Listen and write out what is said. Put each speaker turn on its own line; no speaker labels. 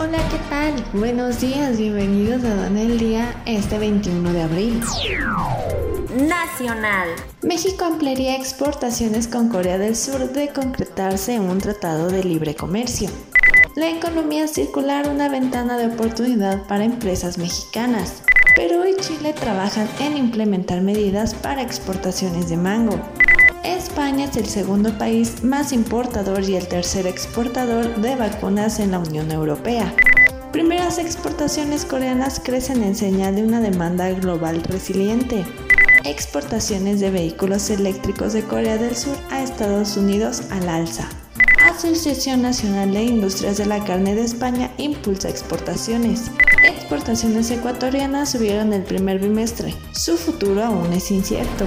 Hola, ¿qué tal? Buenos días, bienvenidos a Don el Día este 21 de abril.
Nacional.
México ampliaría exportaciones con Corea del Sur de concretarse un tratado de libre comercio. La economía circular una ventana de oportunidad para empresas mexicanas. Perú y Chile trabajan en implementar medidas para exportaciones de mango. España es el segundo país más importador y el tercer exportador de vacunas en la Unión Europea. Primeras exportaciones coreanas crecen en señal de una demanda global resiliente. Exportaciones de vehículos eléctricos de Corea del Sur a Estados Unidos al alza. Asociación Nacional de Industrias de la Carne de España impulsa exportaciones. Exportaciones ecuatorianas subieron el primer bimestre. Su futuro aún es incierto.